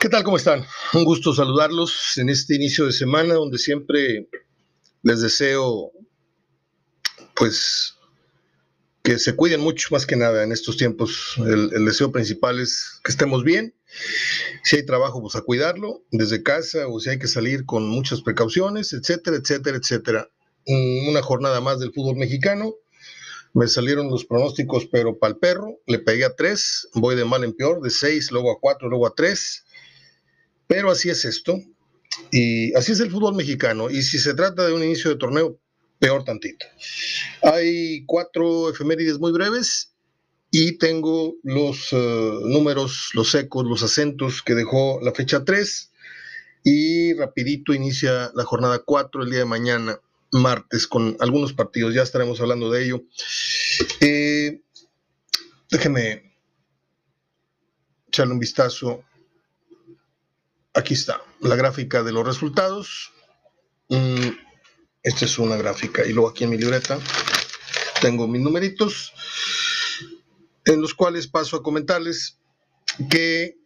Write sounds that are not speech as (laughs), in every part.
¿Qué tal? ¿Cómo están? Un gusto saludarlos en este inicio de semana donde siempre les deseo pues que se cuiden mucho más que nada en estos tiempos. El, deseo principal es que estemos bien. Si hay trabajo, pues a cuidarlo desde casa o si hay que salir con muchas precauciones, etcétera, etcétera, etcétera. Una jornada más del fútbol mexicano. Me salieron los pronósticos, pero para el perro. Le pegué a tres, voy de mal en peor, de seis, luego a cuatro, luego a tres pero así es esto. Y así es el fútbol mexicano. Y si se trata de un inicio de torneo, peor tantito. Hay cuatro efemérides muy breves y tengo los uh, números, los ecos, los acentos que dejó la fecha 3 y rapidito inicia la jornada 4 el día de mañana, martes, con algunos partidos, ya estaremos hablando de ello. Eh, déjeme echarle un vistazo Aquí está la gráfica de los resultados. Mm, esta es una gráfica. Y luego aquí en mi libreta tengo mis numeritos, en los cuales paso a comentarles que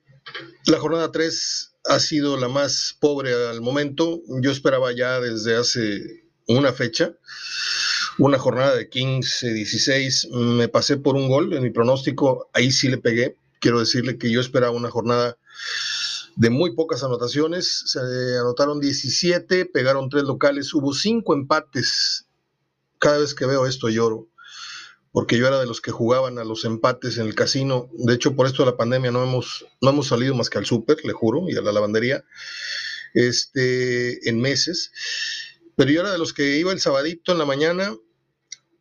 la jornada 3 ha sido la más pobre al momento. Yo esperaba ya desde hace una fecha, una jornada de 15, 16. Me pasé por un gol en mi pronóstico, ahí sí le pegué. Quiero decirle que yo esperaba una jornada de muy pocas anotaciones. Se anotaron 17, pegaron tres locales, hubo cinco empates. Cada vez que veo esto lloro, porque yo era de los que jugaban a los empates en el casino. De hecho, por esto de la pandemia no hemos, no hemos salido más que al súper, le juro, y a la lavandería, este, en meses. Pero yo era de los que iba el sabadito en la mañana,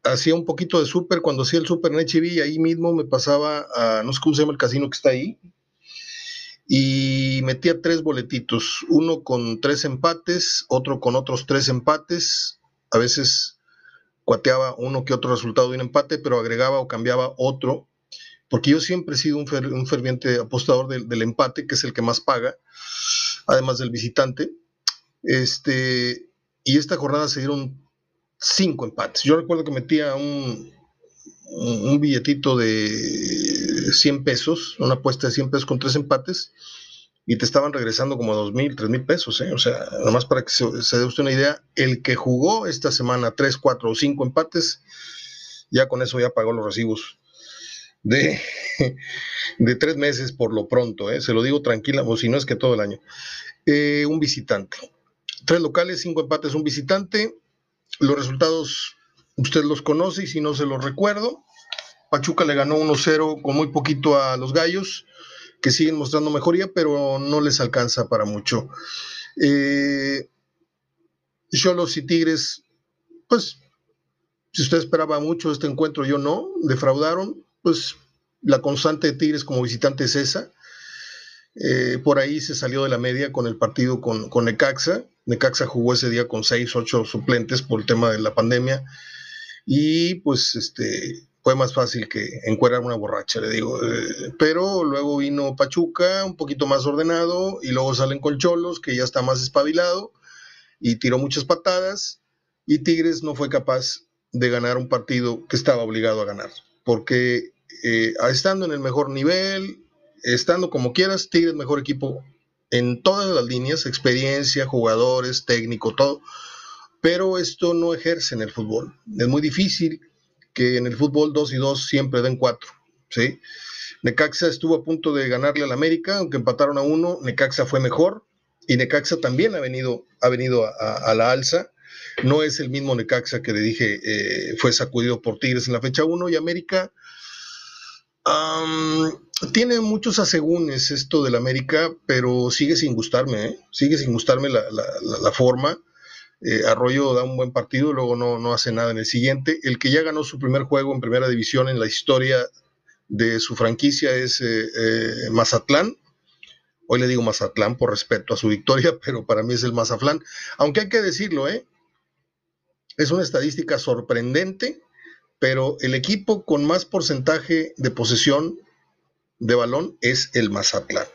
hacía un poquito de súper, cuando hacía el súper en HB, ahí mismo me pasaba a, no sé cómo se llama el casino que está ahí, y metía tres boletitos, uno con tres empates, otro con otros tres empates, a veces cuateaba uno que otro resultado de un empate, pero agregaba o cambiaba otro, porque yo siempre he sido un, ferviente apostador del, empate, que es el que más paga, además del visitante. Este, y esta jornada se dieron cinco empates. Yo recuerdo que metía un, un billetito de 100 pesos, una apuesta de 100 pesos con tres empates, y te estaban regresando como dos mil, tres mil pesos. ¿eh? O sea, nada más para que se, dé usted una idea, el que jugó esta semana tres, cuatro o cinco empates, ya con eso ya pagó los recibos de, (laughs) de tres meses por lo pronto, ¿eh? se lo digo tranquila, o si no es que todo el año. Eh, un visitante. Tres locales, cinco empates, un visitante. Los resultados usted los conoce y si no se los recuerdo. Pachuca le ganó 1-0 con muy poquito a los Gallos, que siguen mostrando mejoría, pero no les alcanza para mucho. Eh, y Tigres, pues, si usted esperaba mucho este encuentro, yo no, defraudaron, pues la constante de Tigres como visitante es esa. Eh, por ahí se salió de la media con el partido con, con Necaxa. Necaxa jugó ese día con 6, 8 suplentes por el tema de la pandemia y pues este fue más fácil que encuerar una borracha, le digo. Eh, pero luego vino Pachuca, un poquito más ordenado, y luego salen Colcholos, que ya está más espabilado, y tiró muchas patadas, y Tigres no fue capaz de ganar un partido que estaba obligado a ganar, porque eh, estando en el mejor nivel, estando como quieras, Tigres mejor equipo en todas las líneas, experiencia, jugadores, técnico, todo pero esto no ejerce en el fútbol. Es muy difícil que en el fútbol 2 y 2 siempre den 4, ¿sí? Necaxa estuvo a punto de ganarle al América, aunque empataron a uno, Necaxa fue mejor y Necaxa también ha venido, ha venido a, la alza. No es el mismo Necaxa que le dije eh, fue sacudido por Tigres en la fecha 1 y América tiene muchos asegúnes esto del América, pero sigue sin gustarme, ¿eh? sigue sin gustarme la, la forma. Eh, Arroyo da un buen partido, luego no, no hace nada en el siguiente. El que ya ganó su primer juego en primera división en la historia de su franquicia es eh, eh, Mazatlán. Hoy le digo Mazatlán por respeto a su victoria, (laughs) pero para mí es el Mazatlán. Aunque hay que decirlo, es una estadística sorprendente, pero el equipo con más porcentaje de posesión de balón es el Mazatlán.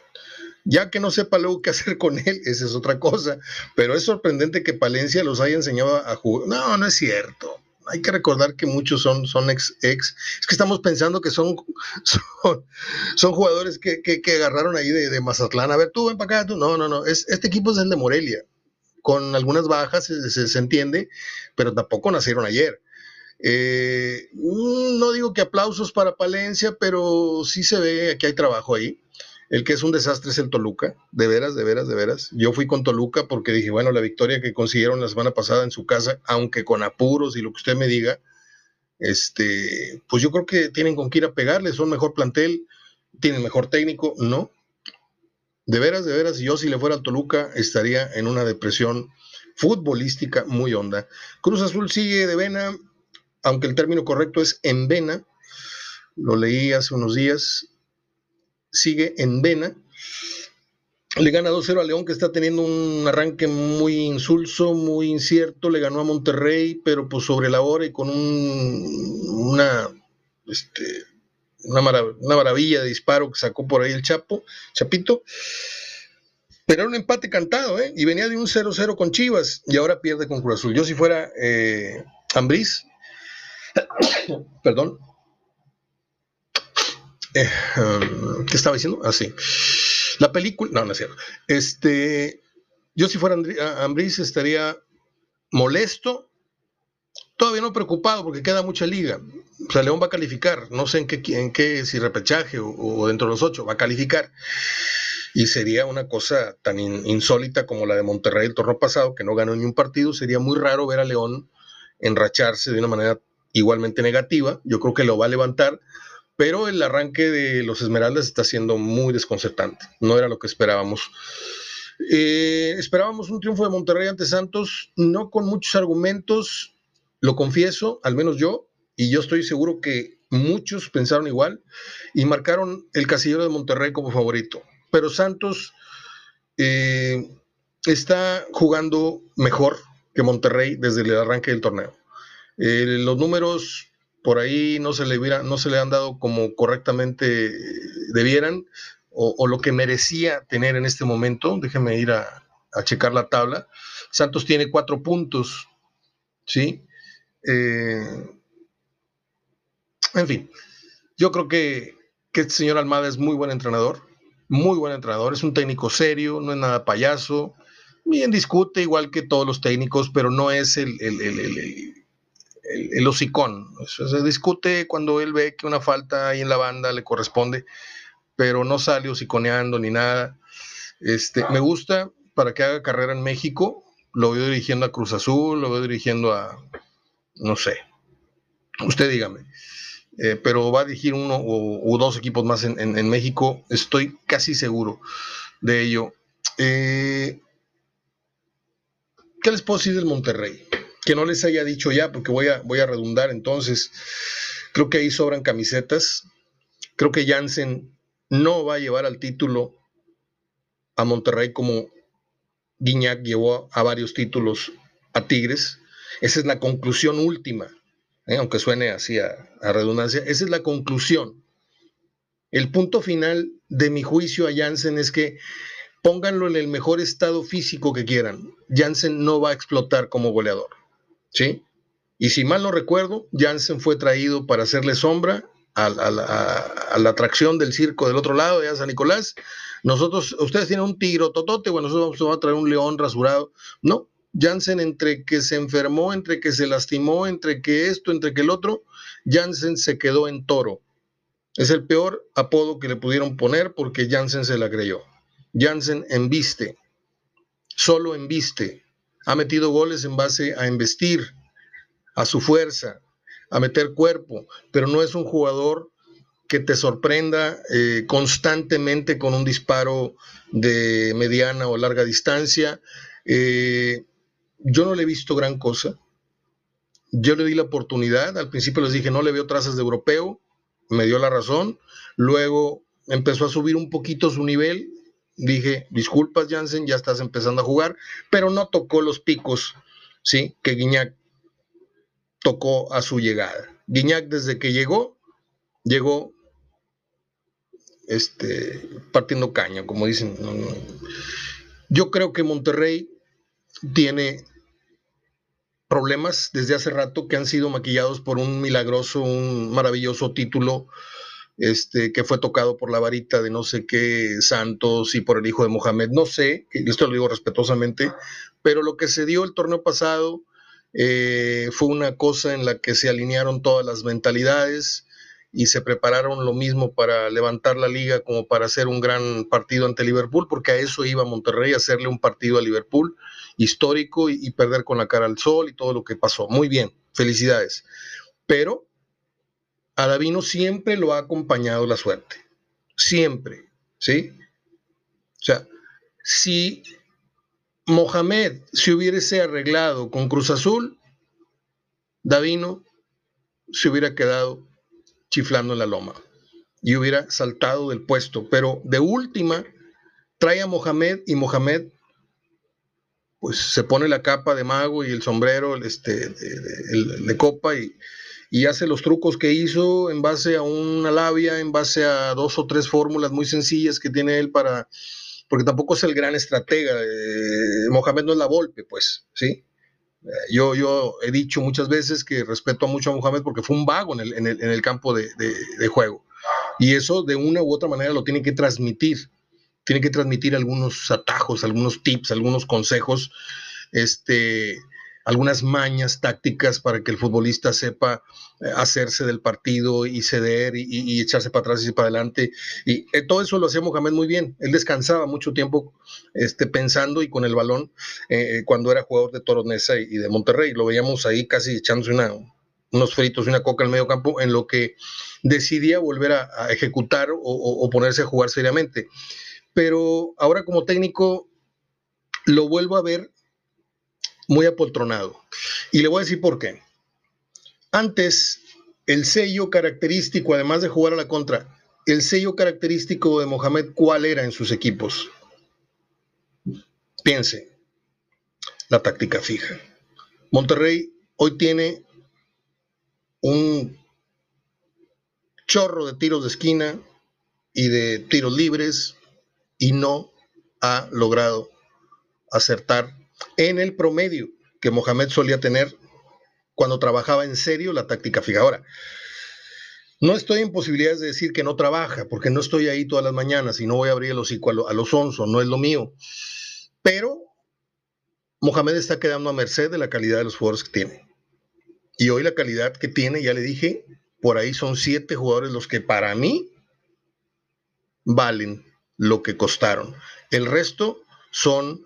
Ya que no sepa luego qué hacer con él, esa es otra cosa. Pero es sorprendente que Palencia los haya enseñado a jugar. No, no es cierto. hay que recordar que muchos son, son ex, ex. Es que estamos pensando que son, (laughs) son, jugadores que, agarraron ahí de, Mazatlán. A ver, tú ven para acá, tú. No, no, no. Es, este equipo es el de Morelia. Con algunas bajas, se, entiende, pero tampoco nacieron ayer. Eh, mm, no digo que aplausos para Palencia, pero sí se ve que hay trabajo ahí. El que es un desastre es el Toluca, de veras, de veras, de veras. Yo fui con Toluca porque dije, bueno, la victoria que consiguieron la semana pasada en su casa, aunque con apuros y lo que usted me diga, este, pues yo creo que tienen con qué ir a pegarle, son mejor plantel, tienen mejor técnico, no. De veras, de veras, yo si le fuera a Toluca estaría en una depresión futbolística muy honda. Cruz Azul sigue de vena, aunque el término correcto es en vena, lo leí hace unos días, sigue en vena. Le gana 2-0 a León, que está teniendo un arranque muy insulso, muy incierto. Le ganó a Monterrey, pero pues sobre la hora y con una, este, una, maravilla de disparo que sacó por ahí el Chapo, Chapito. Pero era un empate cantado, ¿eh? Y venía de un 0-0 con Chivas y ahora pierde con Cruz Azul. Yo si fuera eh, Ambriz, (coughs) perdón, eh, um, ¿Qué estaba diciendo? Así. Ah, la película. No, no es cierto. Este. Yo, si fuera Ambris, estaría molesto. Todavía no preocupado porque queda mucha liga. O sea, León va a calificar. No sé en qué, en qué si repechaje o, dentro de los ocho. Va a calificar. Y sería una cosa tan insólita como la de Monterrey el torneo pasado, que no ganó ni un partido. Sería muy raro ver a León enracharse de una manera igualmente negativa. Yo creo que lo va a levantar pero el arranque de los Esmeraldas está siendo muy desconcertante. No era lo que esperábamos. Eh, esperábamos un triunfo de Monterrey ante Santos, no con muchos argumentos, lo confieso, al menos yo, y yo estoy seguro que muchos pensaron igual y marcaron el casillero de Monterrey como favorito. Pero Santos eh, está jugando mejor que Monterrey desde el arranque del torneo. Eh, los números por ahí no se le, no se le han dado como correctamente debieran o, lo que merecía tener en este momento. Déjeme ir a, checar la tabla. Santos tiene cuatro puntos, ¿sí? Eh, en fin, yo creo que, que este señor Almada es muy buen entrenador, muy buen entrenador, es un técnico serio, no es nada payaso, bien discute igual que todos los técnicos, pero no es el, hocicón. se discute cuando él ve que una falta ahí en la banda le corresponde, pero no sale hociconeando ni nada. Este, me gusta para que haga carrera en México. Lo veo dirigiendo a Cruz Azul, lo veo dirigiendo a, no sé, usted dígame. Eh, pero va a dirigir uno o, dos equipos más en, México, estoy casi seguro de ello. Eh, ¿Qué les puedo decir del Monterrey? Que no les haya dicho ya, porque voy a, voy a redundar entonces. Creo que ahí sobran camisetas. Creo que Jansen no va a llevar al título a Monterrey como Guiñac llevó a varios títulos a Tigres. Esa es la conclusión última, ¿eh? aunque suene así a, a, redundancia. Esa es la conclusión. El punto final de mi juicio a Jansen es que pónganlo en el mejor estado físico que quieran. Jansen no va a explotar como goleador. ¿Sí? Y si mal no recuerdo, Jansen fue traído para hacerle sombra a, la atracción del circo del otro lado de San Nicolás. Nosotros, ustedes tienen un tigro totote, bueno, nosotros vamos a traer un león rasurado. No, Jansen entre que se enfermó, entre que se lastimó, entre que esto, entre que el otro, Jansen se quedó en toro. Es el peor apodo que le pudieron poner porque Jansen se la creyó. Jansen embiste, solo embiste, ha metido goles en base a investir, a su fuerza, a meter cuerpo, pero no es un jugador que te sorprenda eh, constantemente con un disparo de mediana o larga distancia. Eh, yo no le he visto gran cosa. Yo le di la oportunidad. Al principio les dije, no le veo trazas de europeo. Me dio la razón. Luego empezó a subir un poquito su nivel dije, disculpas Jansen, ya estás empezando a jugar, pero no tocó los picos, ¿sí? Que Guiñac tocó a su llegada. Guiñac desde que llegó, llegó este, partiendo caña, como dicen. Yo creo que Monterrey tiene problemas desde hace rato que han sido maquillados por un milagroso, un maravilloso título este, que fue tocado por la varita de no sé qué santos y por el hijo de Mohamed. No sé, esto lo digo respetuosamente, pero lo que se dio el torneo pasado eh, fue una cosa en la que se alinearon todas las mentalidades y se prepararon lo mismo para levantar la liga como para hacer un gran partido ante Liverpool, porque a eso iba Monterrey, hacerle un partido a Liverpool histórico y perder con la cara al sol y todo lo que pasó. Muy bien, felicidades. Pero a Davino siempre lo ha acompañado la suerte. Siempre, ¿sí? O sea, si Mohamed se hubiese arreglado con Cruz Azul, Davino se hubiera quedado chiflando en la loma y hubiera saltado del puesto. Pero de última, trae a Mohamed y Mohamed pues se pone la capa de mago y el sombrero este, de copa y, y hace los trucos que hizo en base a una labia, en base a dos o tres fórmulas muy sencillas que tiene él para, porque tampoco es el gran estratega, eh, Mohamed no es la golpe, pues, ¿sí? Eh, yo, yo he dicho muchas veces que respeto mucho a Mohamed porque fue un vago en el, en el, en el campo de, de, de, juego. Y eso de una u otra manera lo tiene que transmitir. Tiene que transmitir algunos atajos, algunos tips, algunos consejos, este, algunas mañas tácticas para que el futbolista sepa eh, hacerse del partido y ceder y, echarse para atrás y para adelante. Y eh, todo eso lo hacía Mohamed muy bien. Él descansaba mucho tiempo este, pensando y con el balón eh, cuando era jugador de Toronesa y, de Monterrey. Lo veíamos ahí casi echándose unos fritos y una coca al medio campo en lo que decidía volver a, ejecutar o, o ponerse a jugar seriamente. Pero ahora como técnico lo vuelvo a ver muy apoltronado. Y le voy a decir por qué. Antes, el sello característico, además de jugar a la contra, el sello característico de Mohamed, ¿cuál era en sus equipos? Piense, la táctica fija. Monterrey hoy tiene un chorro de tiros de esquina y de tiros libres y no ha logrado acertar en el promedio que Mohamed solía tener cuando trabajaba en serio la táctica fija. Ahora, no estoy en posibilidades de decir que no trabaja, porque no estoy ahí todas las mañanas y no voy a abrir el hocico a, lo, a los onzos, no es lo mío. Pero Mohamed está quedando a merced de la calidad de los jugadores que tiene. Y hoy la calidad que tiene, ya le dije, por ahí son siete jugadores los que para mí valen lo que costaron. El resto son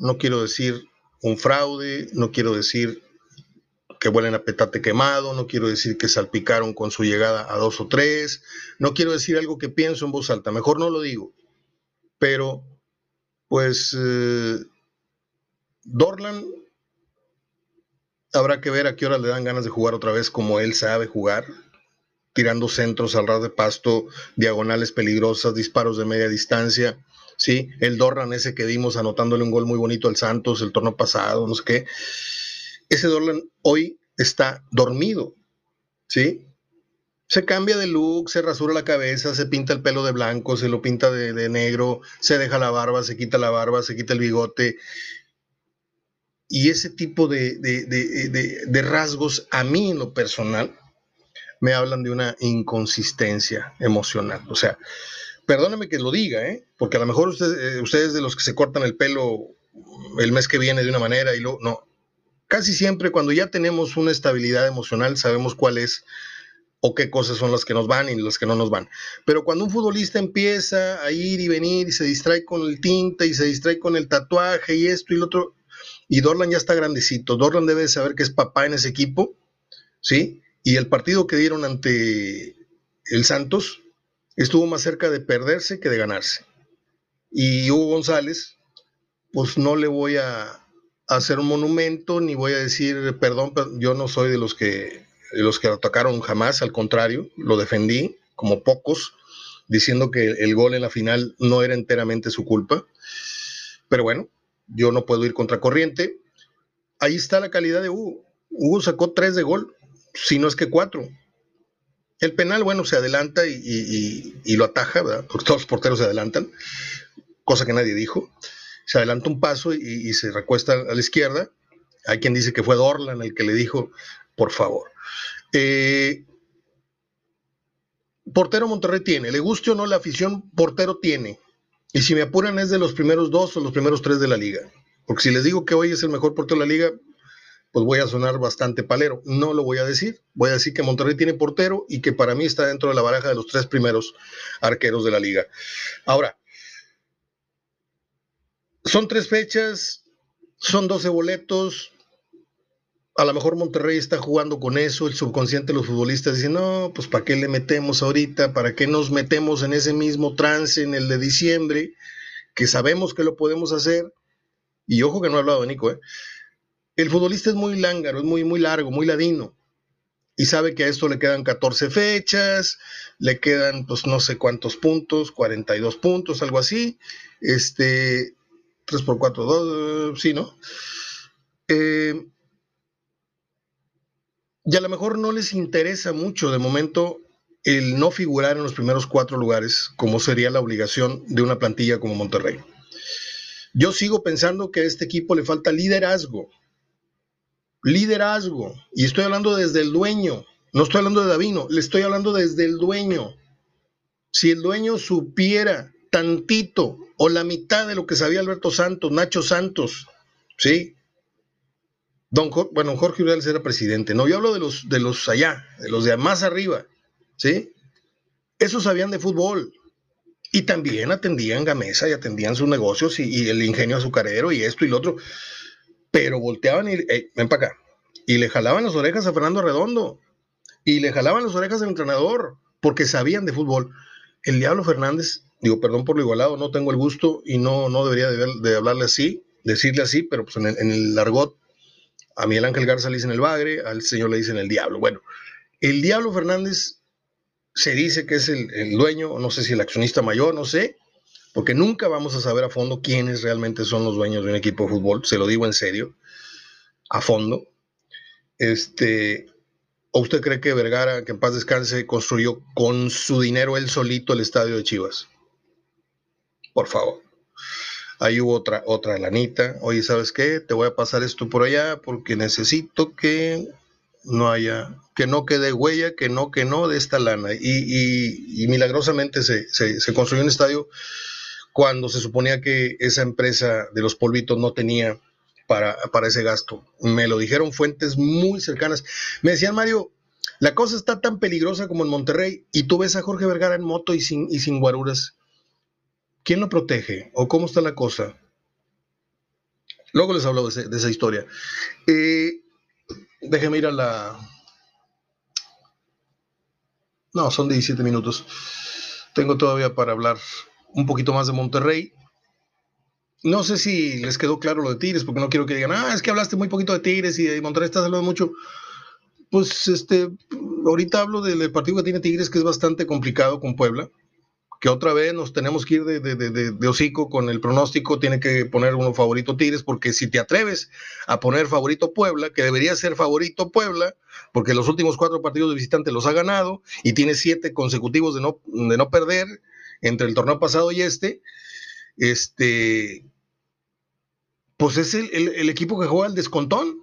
no quiero decir un fraude, no quiero decir que huelen a petate quemado, no quiero decir que salpicaron con su llegada a dos o tres, no quiero decir algo que pienso en voz alta, mejor no lo digo, pero pues eh, Dorlan habrá que ver a qué hora le dan ganas de jugar otra vez como él sabe jugar, tirando centros al ras de pasto, diagonales peligrosas, disparos de media distancia, ¿sí? El Dorlan ese que dimos anotándole un gol muy bonito al Santos el torneo pasado, no sé qué. Ese Dorlan hoy está dormido, ¿sí? Se cambia de look, se rasura la cabeza, se pinta el pelo de blanco, se lo pinta de, negro, se deja la barba, se quita la barba, se quita el bigote. Y ese tipo de, de, de, de, rasgos, a mí en lo personal, me hablan de una inconsistencia emocional. O sea, perdóneme que lo diga, ¿eh? porque a lo mejor usted, eh, ustedes de los que se cortan el pelo el mes que viene de una manera y luego, no. Casi siempre cuando ya tenemos una estabilidad emocional sabemos cuál es o qué cosas son las que nos van y las que no nos van. Pero cuando un futbolista empieza a ir y venir y se distrae con el tinte y se distrae con el tatuaje y esto y lo otro, y Dorlan ya está grandecito, Dorlan debe saber que es papá en ese equipo, ¿sí? Y el partido que dieron ante el Santos, estuvo más cerca de perderse que de ganarse. Y Hugo González, pues no le voy a hacer un monumento ni voy a decir perdón, yo no soy de los que los que atacaron jamás, al contrario, lo defendí como pocos, diciendo que el gol en la final no era enteramente su culpa. Pero bueno, yo no puedo ir contra corriente. Ahí está la calidad de Hugo. Hugo sacó tres de gol, si no es que cuatro. El penal, bueno, se adelanta y, lo ataja, ¿verdad? Porque todos los porteros se adelantan, cosa que nadie dijo. Se adelanta un paso y, y se recuesta a la izquierda. Hay quien dice que fue Dorlan el que le dijo, por favor. Eh, portero Monterrey tiene, le guste o no la afición, portero tiene. Y si me apuran es de los primeros dos o los primeros tres de la liga. Porque si les digo que hoy es el mejor portero de la liga, pues voy a sonar bastante palero. No lo voy a decir. Voy a decir que Monterrey tiene portero y que para mí está dentro de la baraja de los tres primeros arqueros de la liga. Ahora, son tres fechas, son 12 boletos. A lo mejor Monterrey está jugando con eso, el subconsciente de los futbolistas dice, no, pues ¿para qué le metemos ahorita? ¿Para qué nos metemos en ese mismo trance en el de diciembre? Que sabemos que lo podemos hacer. Y ojo que no he hablado de Nico, ¿eh? El futbolista es muy lángaro, es muy, muy largo, muy ladino. Y sabe que a esto le quedan 14 fechas, le quedan pues no sé cuántos puntos, 42 puntos, algo así. Este, 3 por 4, 2, sí, ¿no? Eh, y a lo mejor no les interesa mucho de momento el no figurar en los primeros cuatro lugares, como sería la obligación de una plantilla como Monterrey. Yo sigo pensando que a este equipo le falta liderazgo. Liderazgo. Y estoy hablando desde el dueño. No estoy hablando de Davino, le estoy hablando desde el dueño. Si el dueño supiera tantito o la mitad de lo que sabía Alberto Santos, Nacho Santos, ¿sí? Don bueno, Jorge Urales era presidente, no, yo hablo de los, de los allá, de los de más arriba, ¿sí? Esos sabían de fútbol y también atendían Gamesa y atendían sus negocios y, el ingenio azucarero y esto y lo otro, pero volteaban y, ven para acá, y le jalaban las orejas a Fernando Redondo y le jalaban las orejas al entrenador porque sabían de fútbol. El Diablo Fernández digo, perdón por lo igualado, no tengo el gusto y no, no debería de, hablarle así, decirle así, pero pues en el, en el largot, a Miguel Ángel Garza le dicen el bagre, al señor le dicen el diablo. Bueno, el diablo Fernández se dice que es el dueño, no sé si el accionista mayor, no sé, porque nunca vamos a saber a fondo quiénes realmente son los dueños de un equipo de fútbol, se lo digo en serio, a fondo. Este, ¿O usted cree que Vergara, que en paz descanse, construyó con su dinero él solito el estadio de Chivas? por favor. Ahí hubo otra, otra lanita. Oye, ¿sabes qué? Te voy a pasar esto por allá porque necesito que no haya, que no quede huella, que no, que no de esta lana. Y, milagrosamente se, construyó un estadio cuando se suponía que esa empresa de los polvitos no tenía para, para ese gasto. Me lo dijeron fuentes muy cercanas. Me decían, Mario, la cosa está tan peligrosa como en Monterrey y tú ves a Jorge Vergara en moto y sin, y sin guaruras. ¿Quién lo protege? ¿O cómo está la cosa? Luego les hablo de, esa historia. Eh, déjeme ir a la... No, son 17 minutos. Tengo todavía para hablar un poquito más de Monterrey. No sé si les quedó claro lo de Tigres, porque no quiero que digan, ah, es que hablaste muy poquito de Tigres y de Monterrey estás hablando mucho. Pues este, ahorita hablo del partido que tiene Tigres, que es bastante complicado con Puebla que otra vez nos tenemos que ir de, de, hocico con el pronóstico, tiene que poner uno favorito Tigres, porque si te atreves a poner favorito Puebla, que debería ser favorito Puebla, porque los últimos cuatro partidos de visitante los ha ganado y tiene siete consecutivos de no, de no perder entre el torneo pasado y este, este, pues es el, el equipo que juega el descontón.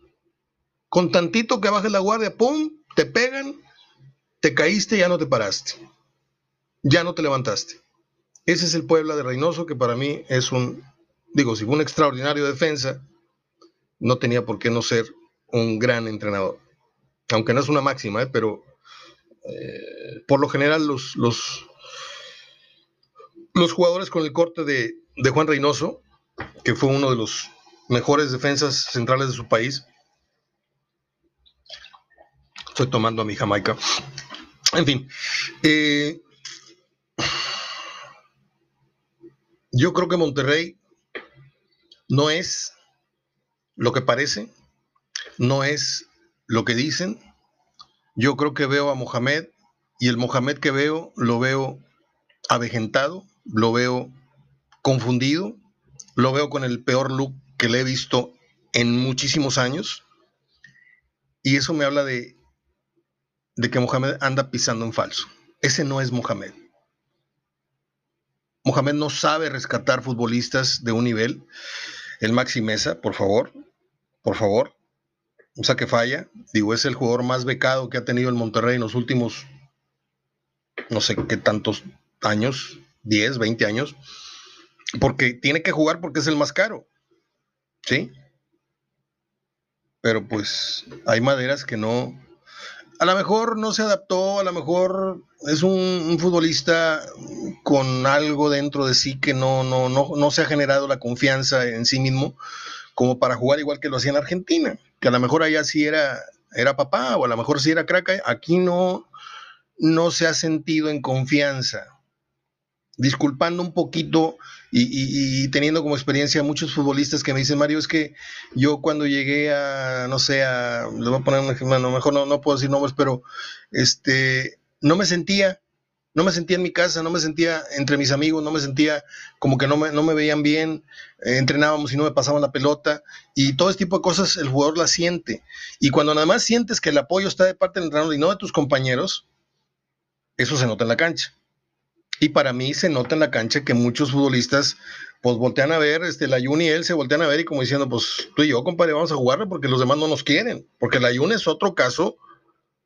Con tantito que bajes la guardia, ¡pum! Te pegan, te caíste ya no te paraste ya no te levantaste. Ese es el Puebla de Reynoso, que para mí es un, digo, si fue un extraordinario defensa, no tenía por qué no ser un gran entrenador. Aunque no es una máxima, ¿eh? pero eh, por lo general los, los, los jugadores con el corte de, Juan Reynoso, que fue uno de los mejores defensas centrales de su país, estoy tomando a mi Jamaica. En fin, eh, Yo creo que Monterrey no es lo que parece, no es lo que dicen. Yo creo que veo a Mohamed y el Mohamed que veo lo veo avejentado, lo veo confundido, lo veo con el peor look que le he visto en muchísimos años. Y eso me habla de, de que Mohamed anda pisando en falso. Ese no es Mohamed. Mohamed no sabe rescatar futbolistas de un nivel. El Maxi Mesa, por favor, por favor, un saque falla. Digo, es el jugador más becado que ha tenido el Monterrey en los últimos, no sé qué tantos años, 10, 20 años, porque tiene que jugar porque es el más caro. ¿Sí? Pero pues hay maderas que no, a lo mejor no se adaptó, a lo mejor es un, futbolista con algo dentro de sí que no, no, no, no se ha generado la confianza en sí mismo como para jugar igual que lo hacía en Argentina, que a lo mejor allá sí era, era papá o a lo mejor sí era crack, aquí no, no se ha sentido en confianza. Disculpando un poquito y, teniendo como experiencia muchos futbolistas que me dicen, Mario, es que yo cuando llegué a, no sé, a, le voy a poner un ejemplo, no, mejor no, no puedo decir nombres, pero este, no me sentía, no me sentía en mi casa, no me sentía entre mis amigos, no me sentía como que no me, no me veían bien, eh, entrenábamos y no me pasaban la pelota, y todo este tipo de cosas el jugador la siente. Y cuando nada más sientes que el apoyo está de parte del entrenador y no de tus compañeros, eso se nota en la cancha. Y para mí se nota en la cancha que muchos futbolistas pues voltean a ver, este, la Jun y él se voltean a ver y como diciendo, pues tú y yo, compadre, vamos a jugarle porque los demás no nos quieren. Porque la Jun es otro caso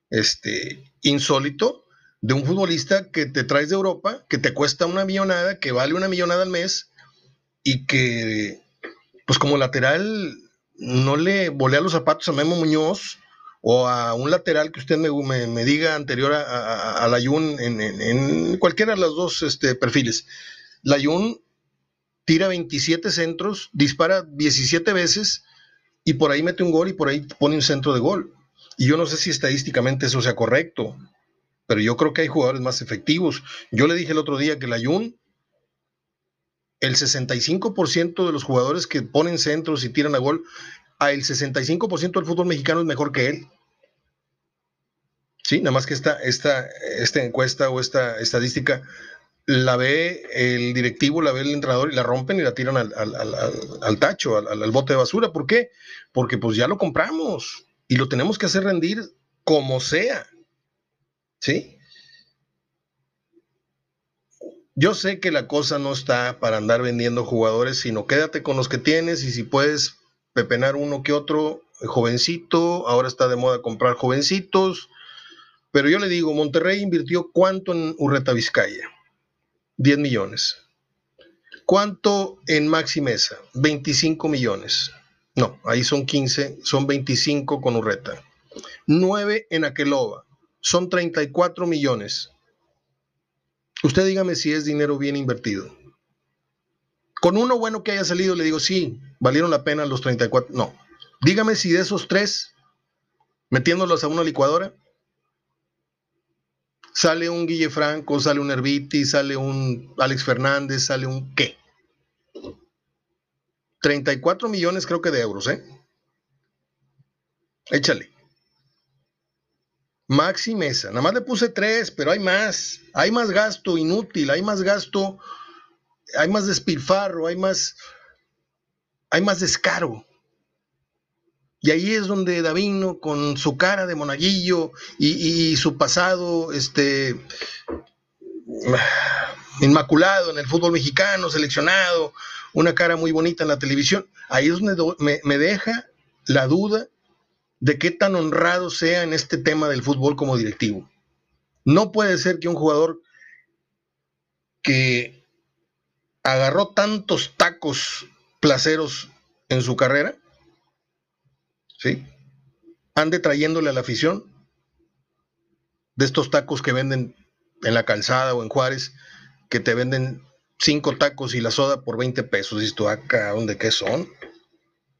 este, insólito de un futbolista que te traes de Europa, que te cuesta una millonada, que vale una millonada al mes y que, pues como lateral, no le volea los zapatos a Memo Muñoz o a un lateral que usted me, diga anterior a, la Jun en, cualquiera de los dos este, perfiles. La Jun tira 27 centros, dispara 17 veces y por ahí mete un gol y por ahí pone un centro de gol. Y yo no sé si estadísticamente eso sea correcto, pero yo creo que hay jugadores más efectivos. Yo le dije el otro día que la Jun, el 65% de los jugadores que ponen centros y tiran a gol a el 65% del fútbol mexicano es mejor que él. Sí, nada más que esta, esta, esta encuesta o esta estadística la ve el directivo, la ve el entrenador y la rompen y la tiran al, tacho, al, bote de basura. ¿Por qué? Porque pues ya lo compramos y lo tenemos que hacer rendir como sea. ¿Sí? Yo sé que la cosa no está para andar vendiendo jugadores, sino quédate con los que tienes y si puedes pepenar uno que otro jovencito, ahora está de moda comprar jovencitos, pero yo le digo, Monterrey invirtió cuánto en Urreta Vizcaya? 10 millones. ¿Cuánto en Maxi Mesa? 25 millones. No, ahí son 15, son 25 con Urreta. 9 en Aqueloba, son 34 millones. Usted dígame si es dinero bien invertido. Con uno bueno que haya salido, le digo, sí, valieron la pena los 34. No. Dígame si de esos tres, metiéndolos a una licuadora, sale un Guille Franco, sale un Herbiti, sale un Alex Fernández, sale un qué. 34 millones creo que de euros, ¿eh? Échale. Maxi Mesa, nada más le puse tres, pero hay más, hay más gasto inútil, hay más gasto hay más despilfarro, hay más, hay más descaro. Y ahí es donde Davino, con su cara de monaguillo y, su pasado este, inmaculado en el fútbol mexicano, seleccionado, una cara muy bonita en la televisión, ahí es donde me, me deja la duda de qué tan honrado sea en este tema del fútbol como directivo. No puede ser que un jugador que agarró tantos tacos placeros en su carrera, ¿sí? Ande trayéndole a la afición de estos tacos que venden en la calzada o en Juárez, que te venden cinco tacos y la soda por 20 pesos. Y tú, acá, ¿dónde qué son?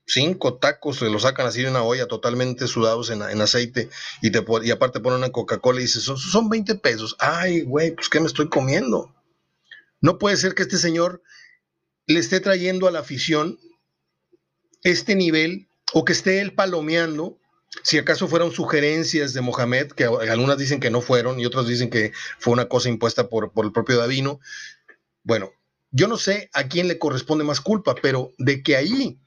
Cinco tacos se los sacan así de una olla totalmente sudados en, aceite y, te, y aparte ponen una Coca-Cola y dices, son, son 20 pesos. Ay, güey, pues ¿qué me estoy comiendo? No puede ser que este señor le esté trayendo a la afición este nivel o que esté él palomeando, si acaso fueron sugerencias de Mohamed, que algunas dicen que no fueron y otras dicen que fue una cosa impuesta por, por el propio Davino. Bueno, yo no sé a quién le corresponde más culpa, pero de que ahí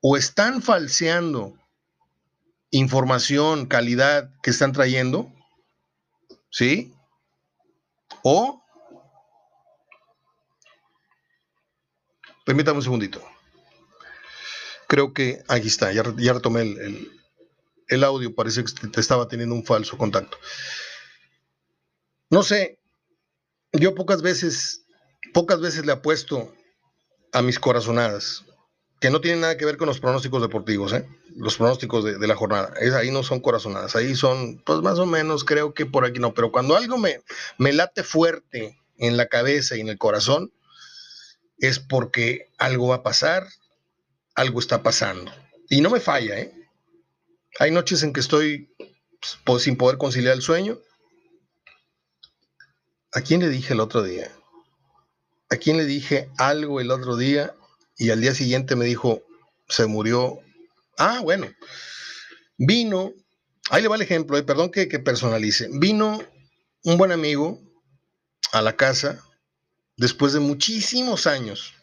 o están falseando información, calidad que están trayendo, ¿sí? O Permítame un segundito. Creo que aquí está, ya, ya retomé el, el audio, parece que te estaba teniendo un falso contacto. No sé, yo pocas veces, pocas veces le apuesto a mis corazonadas, que no tienen nada que ver con los pronósticos deportivos, ¿eh? los pronósticos de, la jornada. Es, ahí no son corazonadas, ahí son, pues más o menos, creo que por aquí no. Pero cuando algo me, me late fuerte en la cabeza y en el corazón, es porque algo va a pasar, algo está pasando. Y no me falla, ¿eh? Hay noches en que estoy pues, sin poder conciliar el sueño. ¿A quién le dije el otro día? ¿A quién le dije algo el otro día y al día siguiente me dijo, se murió? Ah, bueno. Vino, ahí le va el ejemplo, eh, perdón que, que personalice. Vino un buen amigo a la casa después de muchísimos años,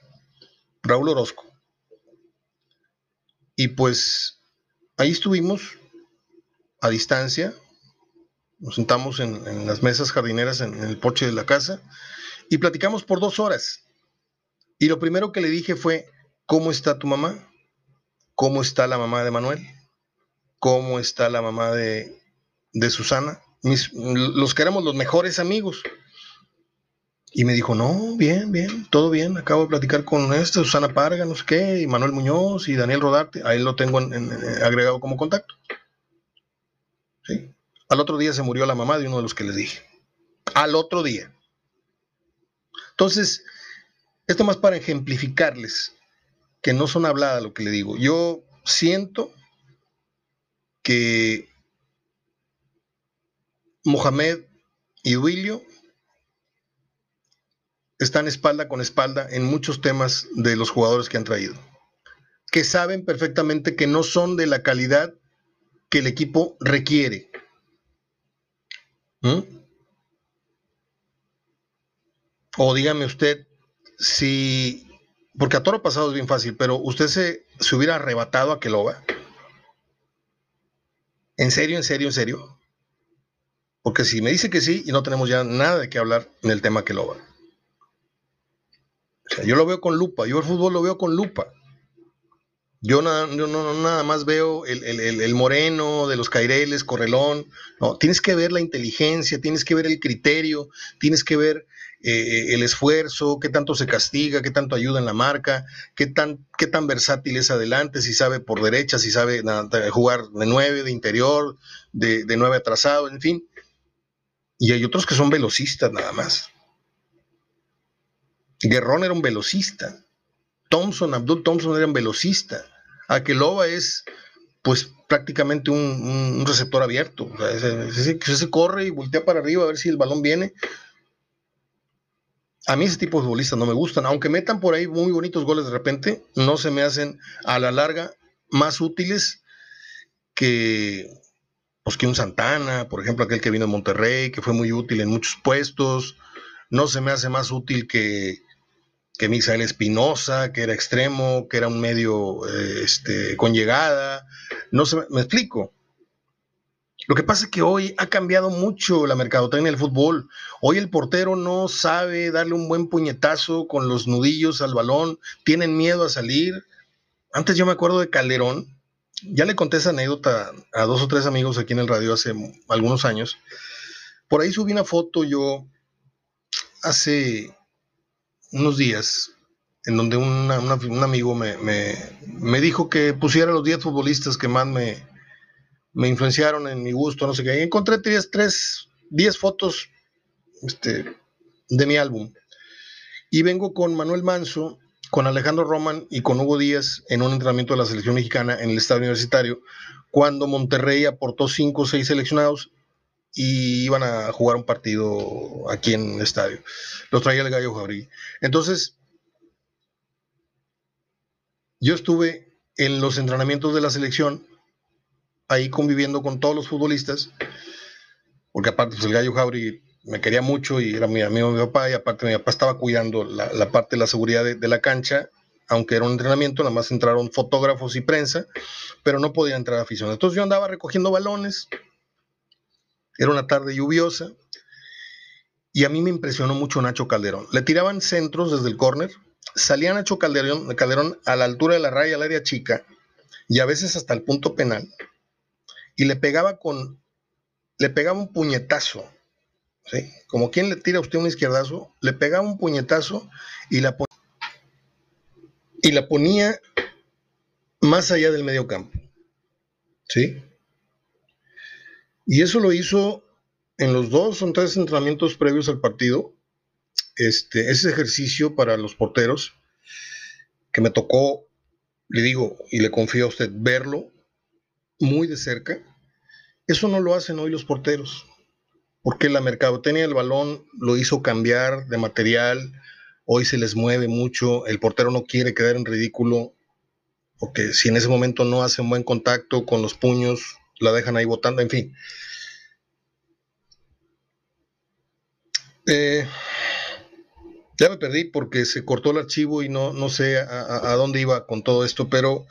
Raúl Orozco. Y pues ahí estuvimos a distancia, nos sentamos en, las mesas jardineras en, el porche de la casa y platicamos por dos horas. Y lo primero que le dije fue, ¿cómo está tu mamá? ¿Cómo está la mamá de Manuel? ¿Cómo está la mamá de, Susana? los que éramos los mejores amigos. Y me dijo, no, bien, bien, todo bien. Acabo de platicar con esta, Susana Parga, no sé qué, y Manuel Muñoz y Daniel Rodarte. Ahí lo tengo agregado como contacto. ¿Sí? Al otro día se murió la mamá de uno de los que les dije. Al otro día. Entonces, esto más para ejemplificarles que no son habladas lo que le digo. Yo siento que Mohamed y Duilio están espalda con espalda en muchos temas de los jugadores que han traído, que saben perfectamente que no son de la calidad que el equipo requiere. ¿Mm? O dígame usted si, porque a toro pasado es bien fácil, pero usted se, se hubiera arrebatado a Keloba. ¿En serio, en serio, en serio? Porque si me dice que sí, y no tenemos ya nada de qué hablar en el tema Keloba yo lo veo con lupa, yo el fútbol lo veo con lupa. Yo, no, nada más veo el, moreno de los caireles, correlón. No, tienes que ver la inteligencia, tienes que ver el criterio, tienes que ver eh, el esfuerzo, qué tanto se castiga, qué tanto ayuda en la marca, qué tan, qué tan versátil es adelante, si sabe por derecha, si sabe jugar de nueve, de interior, de, de nueve atrasado, en fin. Y hay otros que son velocistas nada más. Guerrón era un velocista. Thompson, Abdul Thompson era un velocista. Akeloba es, pues, prácticamente un, receptor abierto. O se corre y voltea para arriba a ver si el balón viene. A mí ese tipo de futbolistas no me gustan. Aunque metan por ahí muy bonitos goles de repente, no se me hacen a la larga más útiles que, pues, que un Santana, por ejemplo, aquel que vino de Monterrey, que fue muy útil en muchos puestos. No se me hace más útil que, que Misael Espinosa, que era extremo, que era un medio eh, este, con llegada. No sé, me explico. Lo que pasa es que hoy ha cambiado mucho la mercadotecnia del fútbol. Hoy el portero no sabe darle un buen puñetazo con los nudillos al balón, tienen miedo a salir. Antes yo me acuerdo de Calderón, ya le conté esa anécdota a dos o tres amigos aquí en el radio hace algunos años. Por ahí subí una foto yo hace unos días en donde un amigo me, dijo que pusiera los 10 futbolistas que más me, me influenciaron en mi gusto, no sé qué. Y encontré 10, 3, 10 fotos este, de mi álbum. Y vengo con Manuel Manso, con Alejandro Roman y con Hugo Díaz en un entrenamiento de la selección mexicana en el estadio universitario, cuando Monterrey aportó 5 o 6 seleccionados y iban a jugar un partido aquí en el estadio. Los traía el Gallo Jauregui. Entonces, yo estuve en los entrenamientos de la selección, ahí conviviendo con todos los futbolistas, porque aparte pues, el Gallo Jauregui me quería mucho y era mi amigo mi papá, y aparte mi papá estaba cuidando la, parte de la seguridad de, la cancha, aunque era un entrenamiento, nada más entraron fotógrafos y prensa, pero no podía entrar aficionados. Entonces yo andaba recogiendo balones, era una tarde lluviosa y a mí me impresionó mucho Nacho Calderón. Le tiraban centros desde el córner salía Nacho Calderón, Calderón a la altura de la raya al área chica y a veces hasta el punto penal y le pegaba con, le pegaba un puñetazo, ¿sí? Como quien le tira a usted un izquierdazo, le pegaba un puñetazo y la, y la ponía más allá del medio campo, ¿sí? Y eso lo hizo en los dos o tres entrenamientos previos al partido, este, ese ejercicio para los porteros, que me tocó, le digo y le confío a usted, verlo muy de cerca, eso no lo hacen hoy los porteros, porque la mercadotecnia del balón lo hizo cambiar de material, hoy se les mueve mucho, el portero no quiere quedar en ridículo, porque si en ese momento no hacen buen contacto con los puños, la dejan ahí botando, en fin. Eh, ya me perdí porque se cortó el archivo y no, no sé a, dónde iba con todo esto, pero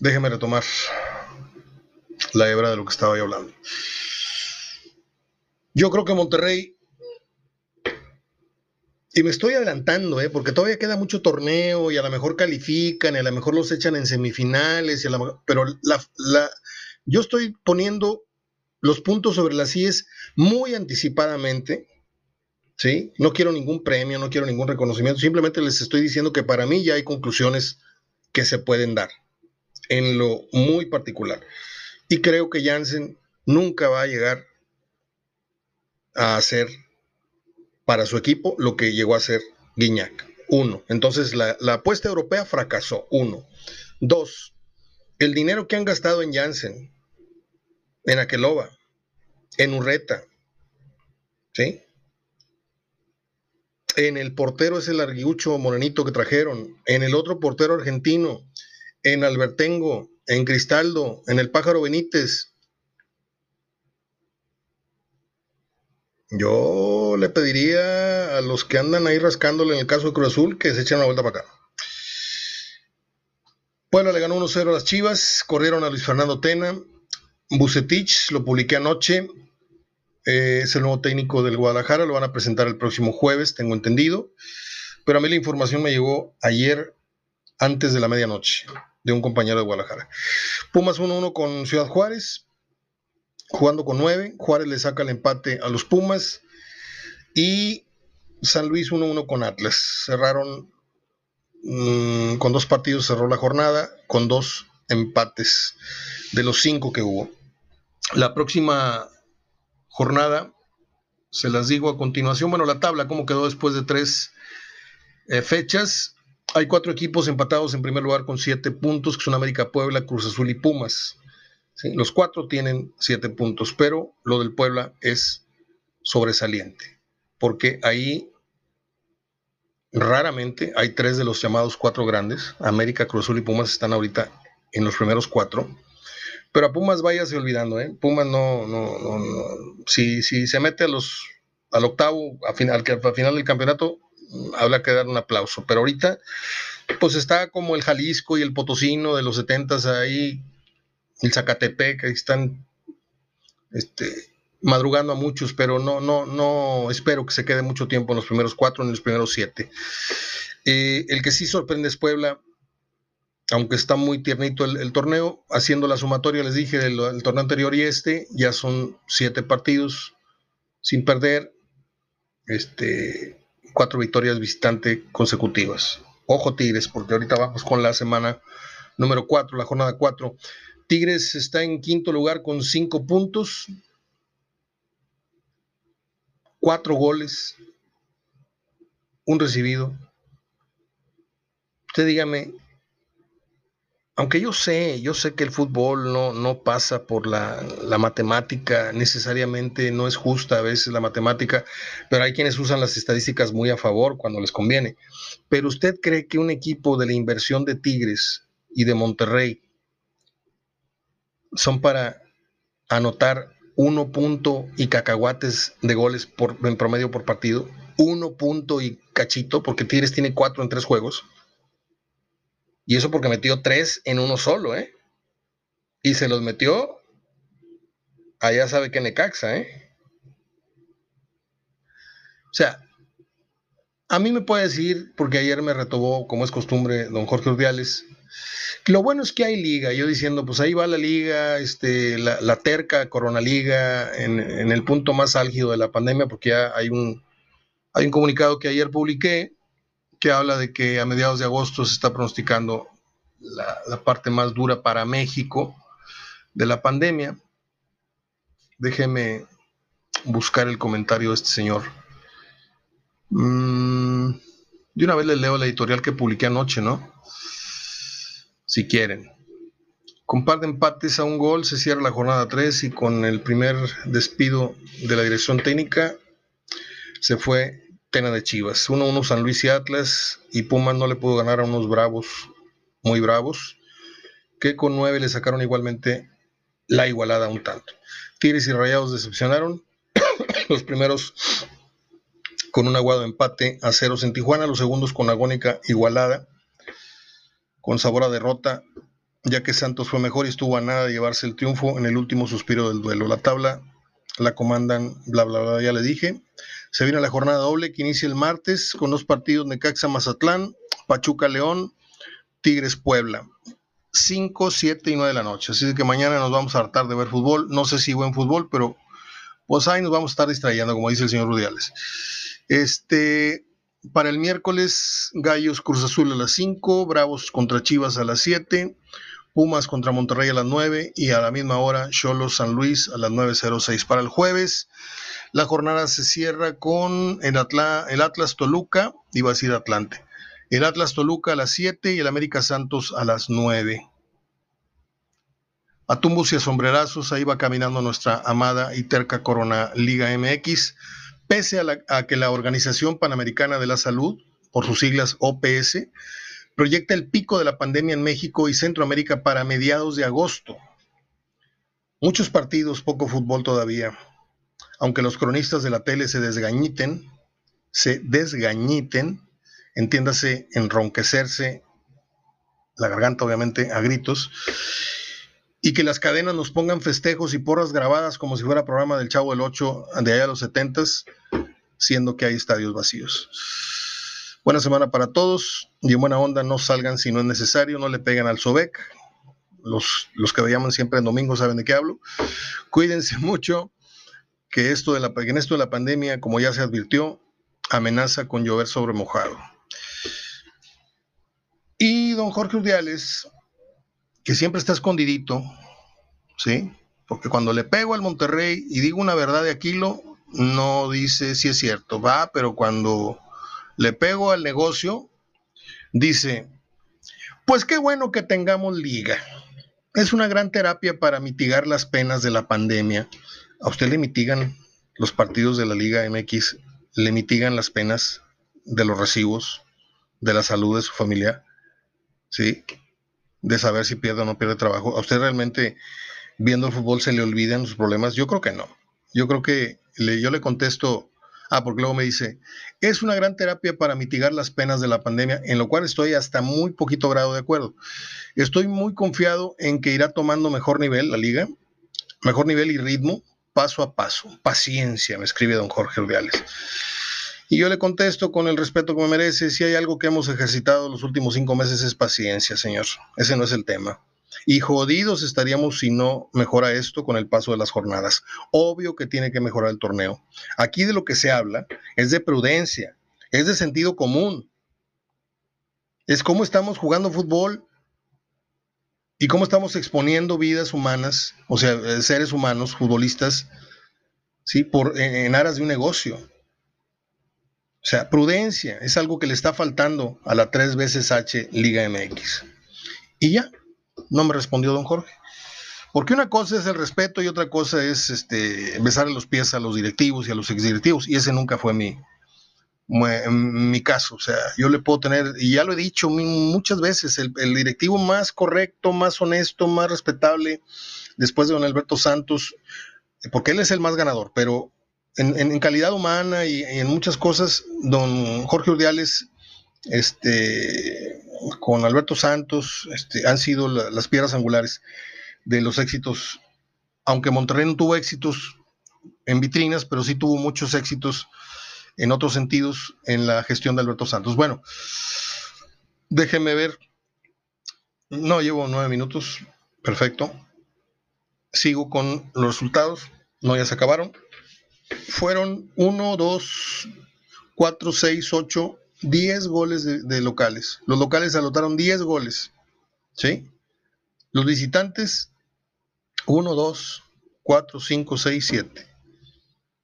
déjeme retomar la hebra de lo que estaba yo hablando. Yo creo que Monterrey, y me estoy adelantando, ¿eh? porque todavía queda mucho torneo y a lo mejor califican y a lo mejor los echan en semifinales, y pero la, yo estoy poniendo los puntos sobre las IES muy anticipadamente, ¿sí? No quiero ningún premio, no quiero ningún reconocimiento, simplemente les estoy diciendo que para mí ya hay conclusiones que se pueden dar en lo muy particular. Y creo que Jansen nunca va a llegar a hacer para su equipo lo que llegó a hacer Guiñac. Uno. Entonces la, apuesta europea fracasó. Uno. Dos. El dinero que han gastado en Jansen, en Aqueloba, en Urreta, ¿sí? En el portero ese larguiucho morenito que trajeron, en el otro portero argentino, en Albertengo, en Cristaldo, en el pájaro Benítez. Yo le pediría a los que andan ahí rascándole en el caso de Cruz Azul que se echen una vuelta para acá. Puebla le ganó 1-0 a las Chivas, corrieron a Luis Fernando Tena, Bucetich, lo publiqué anoche, eh, es el nuevo técnico del Guadalajara, lo van a presentar el próximo jueves, tengo entendido, pero a mí la información me llegó ayer antes de la medianoche de un compañero de Guadalajara. Pumas 1-1 con Ciudad Juárez, jugando con 9, Juárez le saca el empate a los Pumas y San Luis 1-1 con Atlas. Cerraron mm, con dos partidos, cerró la jornada con dos empates de los cinco que hubo. La próxima jornada, se las digo a continuación, bueno, la tabla, cómo quedó después de tres eh, fechas. Hay cuatro equipos empatados en primer lugar con siete puntos, que son América Puebla, Cruz Azul y Pumas. Los cuatro tienen siete puntos, pero lo del Puebla es sobresaliente, porque ahí raramente hay tres de los llamados cuatro grandes. América, Cruz Azul y Pumas están ahorita en los primeros cuatro. Pero a Pumas váyase olvidando, ¿eh? Pumas no, no, no, Si, si se mete a los, al octavo, a final, al final del campeonato, habla que dar un aplauso. Pero ahorita, pues está como el Jalisco y el Potosino de los setentas ahí, el Zacatepec, ahí están este, madrugando a muchos, pero no, no, no espero que se quede mucho tiempo en los primeros cuatro, en los primeros siete. Eh, el que sí sorprende es Puebla, aunque está muy tiernito el, torneo, haciendo la sumatoria, les dije, del, torneo anterior y este, ya son siete partidos sin perder, este, cuatro victorias visitante consecutivas. Ojo Tigres, porque ahorita vamos con la semana número cuatro, la jornada cuatro. Tigres está en quinto lugar con cinco puntos, cuatro goles, un recibido. Usted dígame, aunque yo sé, yo sé que el fútbol no, no pasa por la, matemática, necesariamente no es justa a veces la matemática, pero hay quienes usan las estadísticas muy a favor cuando les conviene. Pero usted cree que un equipo de la inversión de Tigres y de Monterrey son para anotar uno punto y cacahuates de goles por, en promedio por partido, uno punto y cachito, porque Tigres tiene cuatro en tres juegos y eso porque metió tres en uno solo, ¿eh? Y se los metió allá sabe que Necaxa, ¿eh? sea, a mí me puede decir, porque ayer me retobó, como es costumbre, don Jorge Urdiales, lo bueno es que hay liga, yo diciendo, pues ahí va la liga, este, la, terca Corona Liga, en, el punto más álgido de la pandemia, porque ya hay un, hay un comunicado que ayer publiqué que habla de que a mediados de agosto se está pronosticando la, parte más dura para México de la pandemia. Déjeme buscar el comentario de este señor. Mm, de una vez les leo la editorial que publiqué anoche, ¿no? Si quieren. Con par de empates a un gol se cierra la jornada 3 y con el primer despido de la dirección técnica se fue Tena de Chivas. 1-1 San Luis y Atlas y Pumas no le pudo ganar a unos bravos, muy bravos, que con 9 le sacaron igualmente la igualada un tanto. Tigres y Rayados decepcionaron. (coughs) Los primeros con un aguado empate a ceros en Tijuana, los segundos con agónica igualada, con sabor a derrota, ya que Santos fue mejor y estuvo a nada de llevarse el triunfo en el último suspiro del duelo. La tabla la comandan, bla, bla, bla, ya le dije. Se viene la jornada doble que inicia el martes con dos partidos Necaxa Mazatlán, Pachuca León, Tigres Puebla. 5, 7 y 9 de la noche. Así que mañana nos vamos a hartar de ver fútbol. No sé si buen fútbol, pero pues ahí nos vamos a estar distrayendo, como dice el señor Rudiales. Este, para el miércoles, Gallos Cruz Azul a las 5, Bravos contra Chivas a las 7, Pumas contra Monterrey a las 9 y a la misma hora Cholos San Luis a las 9.06. Para el jueves, la jornada se cierra con el, el Atlas Toluca, iba a decir Atlante, el Atlas Toluca a las 7 y el América Santos a las 9. A tumbos y a sombrerazos, ahí va caminando nuestra amada y terca Corona Liga MX pese a, que la Organización Panamericana de la Salud, por sus siglas OPS, proyecta el pico de la pandemia en México y Centroamérica para mediados de agosto. Muchos partidos, poco fútbol todavía. Aunque los cronistas de la tele se desgañiten, se desgañiten, entiéndase enronquecerse, la garganta obviamente a gritos, y que las cadenas nos pongan festejos y porras grabadas como si fuera programa del Chavo del 8 de allá a los 70 siendo que hay estadios vacíos. Buena semana para todos y en buena onda no salgan si no es necesario, no le peguen al Sobek. Los, los que llaman siempre en domingo saben de qué hablo. Cuídense (laughs) mucho, que esto de la, en esto de la pandemia, como ya se advirtió, amenaza con llover sobre mojado. Y don Jorge Urdiales, que siempre está escondidito, ¿sí? Porque cuando le pego al Monterrey y digo una verdad de Aquilo, no dice si es cierto, va, pero cuando le pego al negocio, dice, pues qué bueno que tengamos liga. Es una gran terapia para mitigar las penas de la pandemia. A usted le mitigan los partidos de la Liga MX, le mitigan las penas de los recibos, de la salud de su familia, ¿sí? De saber si pierde o no pierde trabajo. ¿A usted realmente viendo el fútbol se le olvidan los problemas? Yo creo que no. Yo creo que yo le contesto, ah, porque luego me dice, es una gran terapia para mitigar las penas de la pandemia, en lo cual estoy hasta muy poquito grado de acuerdo. Estoy muy confiado en que irá tomando mejor nivel la liga, mejor nivel y ritmo, paso a paso. Paciencia, me escribe don Jorge Urdiales. Y yo le contesto con el respeto que me merece, si hay algo que hemos ejercitado los últimos cinco meses es paciencia, señor. Ese no es el tema. Y jodidos estaríamos si no mejora esto con el paso de las jornadas. Obvio que tiene que mejorar el torneo. Aquí de lo que se habla es de prudencia, es de sentido común. Es cómo estamos jugando fútbol y cómo estamos exponiendo vidas humanas, o sea, seres humanos, futbolistas, ¿sí? Por, en aras de un negocio. O sea, prudencia es algo que le está faltando a la tres veces H Liga MX. Y ya, no me respondió don Jorge. Porque una cosa es el respeto y otra cosa es este, besarle los pies a los directivos y a los exdirectivos. Y ese nunca fue mi, mi caso. O sea, yo le puedo tener, y ya lo he dicho muchas veces, el directivo más correcto, más honesto, más respetable, después de don Alberto Santos, porque él es el más ganador, pero en, calidad humana y, en muchas cosas, don Jorge Urdiales, este, con Alberto Santos, este, han sido las piedras angulares de los éxitos, aunque Monterrey no tuvo éxitos en vitrinas, pero sí tuvo muchos éxitos en otros sentidos en la gestión de Alberto Santos. Bueno, déjenme ver. No, llevo nueve minutos. Perfecto. Sigo con los resultados. No, ya se acabaron. Fueron 1, 2, 4, 6, 8, 10 goles de, de locales. Los locales anotaron 10 goles. ¿Sí? Los visitantes, 1, 2, 4, 5, 6, 7.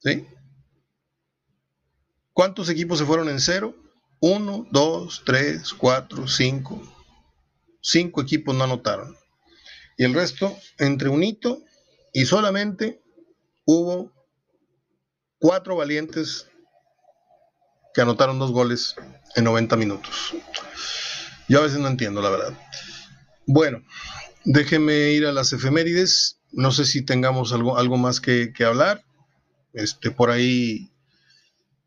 ¿Sí? ¿Cuántos equipos se fueron en cero? 1, 2, 3, 4, 5. 5 equipos no anotaron. Y el resto, entre un hito y solamente hubo cuatro valientes que anotaron dos goles en 90 minutos. Yo a veces no entiendo, la verdad. Bueno, déjeme ir a las efemérides. No sé si tengamos algo, algo más que, hablar. Este, por ahí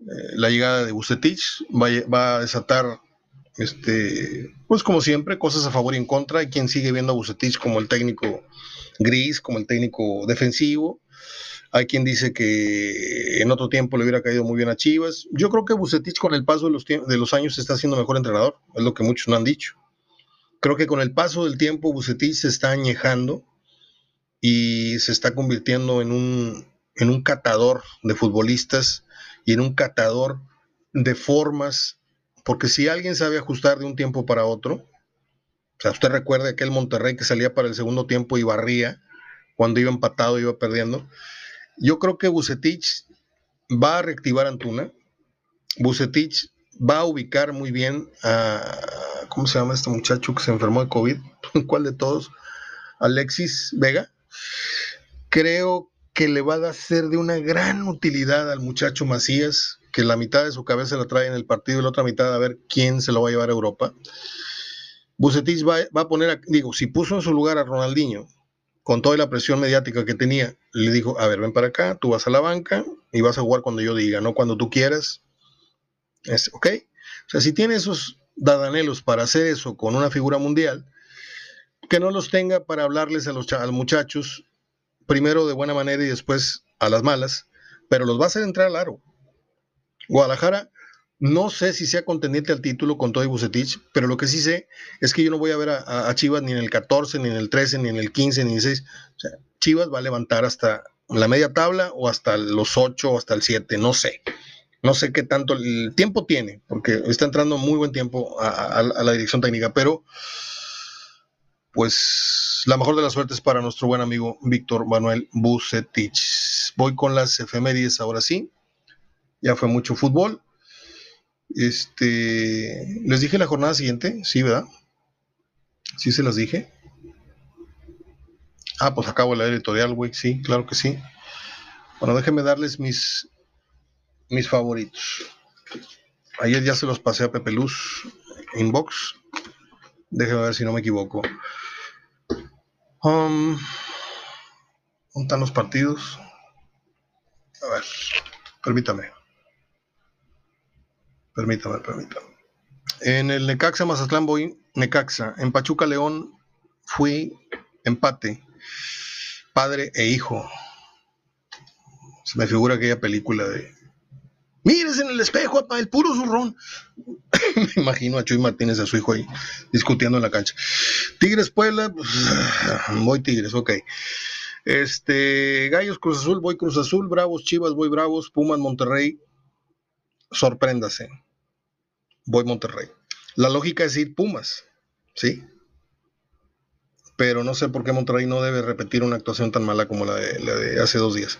eh, la llegada de Bucetich va, a desatar, este, pues como siempre, cosas a favor y en contra. Hay quien sigue viendo a Bucetich como el técnico gris, como el técnico defensivo. Hay quien dice que en otro tiempo le hubiera caído muy bien a Chivas. Yo creo que Bucetich con el paso de los, de los años está siendo mejor entrenador, es lo que muchos no han dicho. Creo que con el paso del tiempo Bucetich se está añejando y se está convirtiendo en un, en un catador de futbolistas y en un catador de formas, porque si alguien sabe ajustar de un tiempo para otro, o sea, usted recuerda aquel Monterrey que salía para el segundo tiempo y barría cuando iba empatado, iba perdiendo. Yo creo que Bucetich va a reactivar Antuna. Bucetich va a ubicar muy bien a, ¿cómo se llama este muchacho que se enfermó de COVID? (laughs) ¿Cuál de todos? Alexis Vega. Creo que le va a ser de una gran utilidad al muchacho Macías, que la mitad de su cabeza la trae en el partido y la otra mitad a ver quién se lo va a llevar a Europa. Bucetich va, va a poner, digo, si puso en su lugar a Ronaldinho, con toda la presión mediática que tenía, le dijo, a ver, ven para acá, tú vas a la banca y vas a jugar cuando yo diga, no cuando tú quieras. Es, ¿Ok? O sea, si tiene esos dadanelos para hacer eso con una figura mundial, que no los tenga para hablarles a los, muchachos, primero de buena manera y después a las malas, pero los va a hacer entrar al aro. Guadalajara no sé si sea contendiente al título con todo y Bucetich, pero lo que sí sé es que yo no voy a ver a, Chivas ni en el 14, ni en el 13, ni en el 15, ni en el 6. O sea, Chivas va a levantar hasta la media tabla o hasta los 8 o hasta el 7, no sé. No sé qué tanto el tiempo tiene, porque está entrando muy buen tiempo a, la dirección técnica, pero pues la mejor de las suertes para nuestro buen amigo Víctor Manuel Bucetich. Voy con las efemérides ahora sí. Ya fue mucho fútbol. Este, les dije la jornada siguiente, sí, ¿verdad? Sí se las dije. Ah, pues acabo la editorial, güey, sí, claro que sí. Bueno, déjenme darles mis, mis favoritos. Ayer ya se los pasé a Pepe Luz inbox. Déjenme ver si no me equivoco. Um, ¿Dónde los partidos? A ver, permítame. Permítame, permítame. En el Necaxa Mazatlán voy Necaxa. En Pachuca León fui empate. Padre e hijo. Se me figura aquella película de. Mires en el espejo, el puro zurrón. (laughs) me imagino a Chuy Martínez, a su hijo ahí, discutiendo en la cancha. Tigres Puebla, pues, voy Tigres, ok. Este, Gallos Cruz Azul, voy Cruz Azul, Bravos Chivas, voy Bravos, Pumas Monterrey, sorpréndase voy Monterrey. La lógica es ir Pumas, ¿sí? Pero no sé por qué Monterrey no debe repetir una actuación tan mala como la de, hace dos días.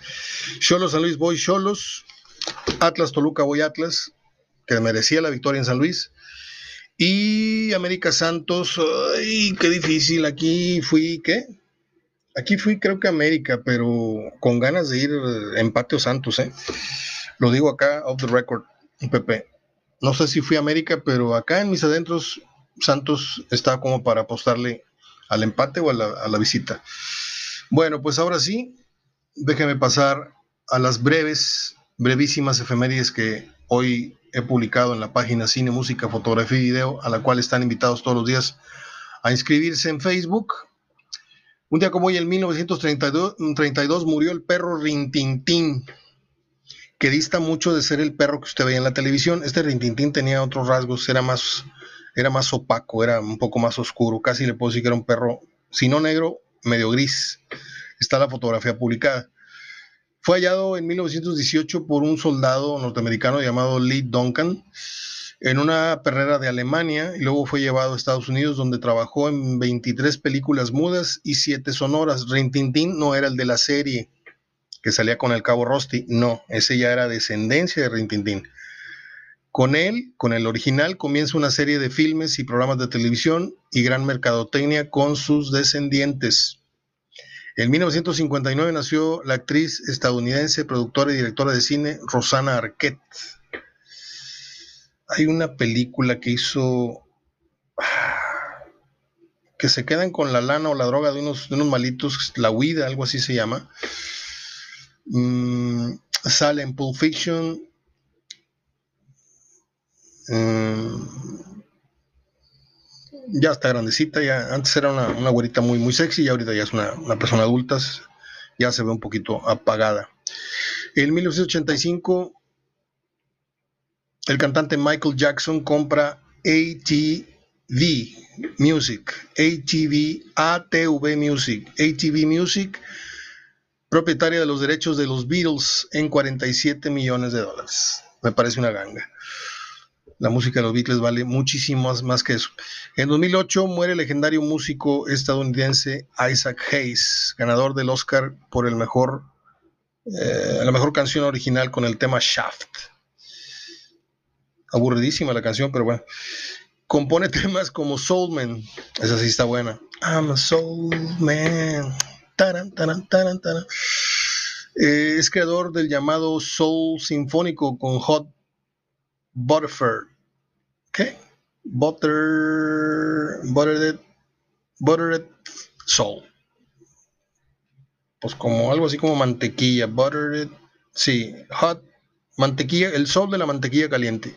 Cholos San Luis, voy Cholos. Atlas Toluca, voy Atlas, que merecía la victoria en San Luis. Y América Santos, ay, qué difícil. Aquí fui, ¿qué? Aquí fui, creo que América, pero con ganas de ir empate o Santos, ¿eh? Lo digo acá, off the record, Pepe no sé si fui a América, pero acá en mis adentros, Santos está como para apostarle al empate o a la, visita. Bueno, pues ahora sí, déjeme pasar a las breves, brevísimas efemérides que hoy he publicado en la página Cine, Música, Fotografía y Video, a la cual están invitados todos los días a inscribirse en Facebook. Un día como hoy, en 1932, murió el perro Rintintín, que dista mucho de ser el perro que usted veía en la televisión. Este Rintintín tenía otros rasgos, era más, era más opaco, era un poco más oscuro, casi le puedo decir que era un perro, si no negro, medio gris. Está la fotografía publicada. Fue hallado en 1918 por un soldado norteamericano llamado Lee Duncan en una perrera de Alemania y luego fue llevado a Estados Unidos donde trabajó en 23 películas mudas y 7 sonoras. Rintintín no era el de la serie que salía con el cabo Rosti, no, ese ya era descendencia de Rintintín. Con él, con el original, comienza una serie de filmes y programas de televisión y gran mercadotecnia con sus descendientes. En 1959 nació la actriz estadounidense, productora y directora de cine Rosana Arquette. Hay una película que hizo que se quedan con la lana o la droga de unos, de unos malitos, la huida, algo así se llama. Mm, sale en Pulp Fiction. Mm, ya está grandecita, ya antes era una, una güerita muy, muy sexy y ahorita ya es una, una, persona adulta, ya se ve un poquito apagada. En 1985 el cantante Michael Jackson compra ATV Music, ATV, ATV Music, ATV Music, propietaria de los derechos de los Beatles en 47 millones de dólares. Me parece una ganga. La música de los Beatles vale muchísimo más, que eso. En 2008 muere el legendario músico estadounidense Isaac Hayes, ganador del Oscar por el mejor, eh, la mejor canción original con el tema Shaft aburridísima la canción, pero bueno. Compone temas como Soul Man, esa sí está buena. I'm a Soul Man. Eh, es creador del llamado Soul Sinfónico con Hot Butterfur. ¿Qué? Butter. Buttered. Buttered Soul. Pues como algo así como mantequilla. Buttered. Sí, hot. Mantequilla, el sol de la mantequilla caliente.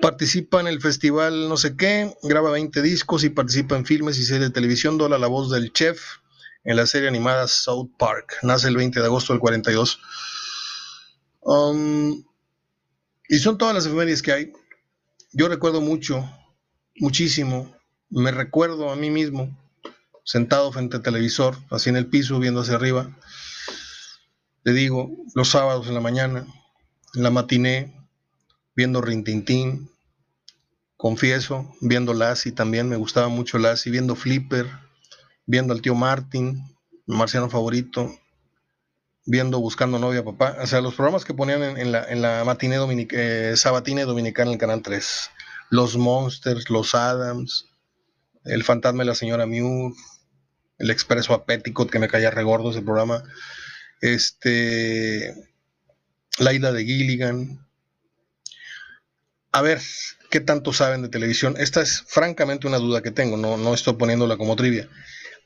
Participa en el festival no sé qué, graba 20 discos y participa en filmes y series de televisión, dobla la voz del chef en la serie animada South Park. Nace el 20 de agosto del 42. Um, y son todas las efemérides que hay. Yo recuerdo mucho, muchísimo, me recuerdo a mí mismo, sentado frente al televisor, así en el piso, viendo hacia arriba. Le digo, los sábados en la mañana, en la matiné, viendo Rintintín, confieso, viendo Lassie también, me gustaba mucho Lassie, viendo Flipper, viendo al tío Martin, mi marciano favorito, viendo Buscando Novia Papá, o sea, los programas que ponían en, la, en la matiné eh, sabatine dominicana en el Canal 3, Los Monsters, Los Adams, El Fantasma de la Señora Mew, El Expreso Apético, que me caía regordo ese programa, este, La Isla de Gilligan, a ver qué tanto saben de televisión. Esta es francamente una duda que tengo, no, no estoy poniéndola como trivia.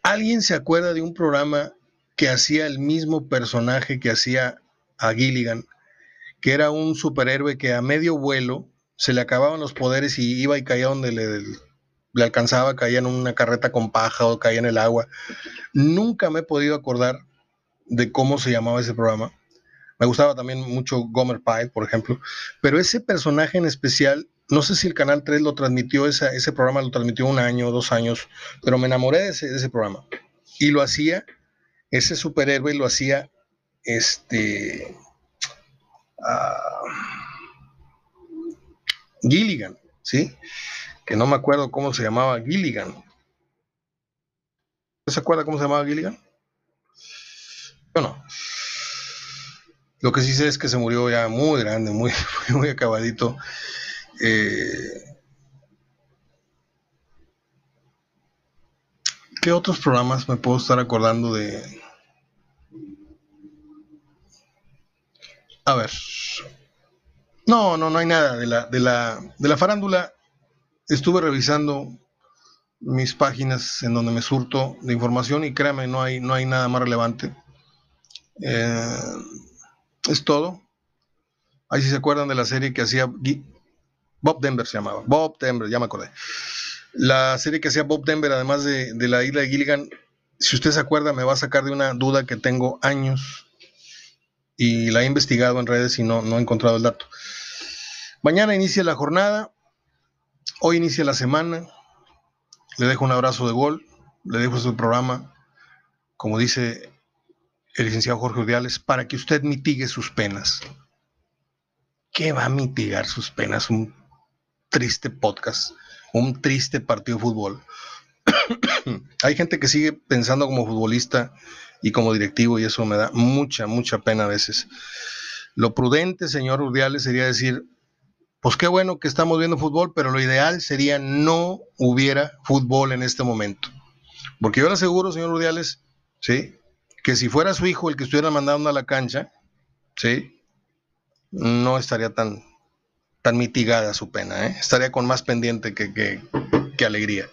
¿Alguien se acuerda de un programa que hacía el mismo personaje que hacía a Gilligan, que era un superhéroe que a medio vuelo se le acababan los poderes y iba y caía donde le, alcanzaba, caía en una carreta con paja o caía en el agua? Nunca me he podido acordar de cómo se llamaba ese programa. Me gustaba también mucho Gomer Pyle, por ejemplo. Pero ese personaje en especial, no sé si el Canal 3 lo transmitió, ese programa lo transmitió un año, dos años, pero me enamoré de ese, programa. Y lo hacía, ese superhéroe lo hacía, este... Ah, Gilligan, ¿sí? Que no me acuerdo cómo se llamaba Gilligan. ¿Se acuerda cómo se llamaba Gilligan? No. Lo que sí sé es que se murió ya muy grande, muy, (laughs) muy acabadito. Eh, ¿Qué otros programas me puedo estar acordando de? A ver. No, no, no hay nada de la, de la, de la farándula. Estuve revisando mis páginas en donde me surto de información y créame, no hay, no hay nada más relevante. Eh, es todo. Ahí si se acuerdan de la serie que hacía Bob Denver se llamaba. Bob Denver, ya me acordé. La serie que hacía Bob Denver, además de, la isla de Gilligan, si usted se acuerda, me va a sacar de una duda que tengo años. y la he investigado en redes y no, no he encontrado el dato. Mañana inicia la jornada, hoy inicia la semana. Le dejo un abrazo de gol, le dejo su programa, como dice el licenciado Jorge Urdiales, para que usted mitigue sus penas. ¿Qué va a mitigar sus penas? Un triste podcast, un triste partido de fútbol. (coughs) Hay gente que sigue pensando como futbolista y como directivo y eso me da mucha, mucha pena a veces. Lo prudente, señor Urdiales, sería decir, pues qué bueno que estamos viendo fútbol, pero lo ideal sería no hubiera fútbol en este momento. Porque yo le aseguro, señor Urdiales, ¿sí? que si fuera su hijo el que estuviera mandando a la cancha, ¿sí? no estaría tan, tan mitigada su pena, ¿eh? estaría con más pendiente que, que, alegría.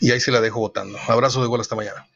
Y ahí se la dejo votando. Abrazo de gol hasta mañana.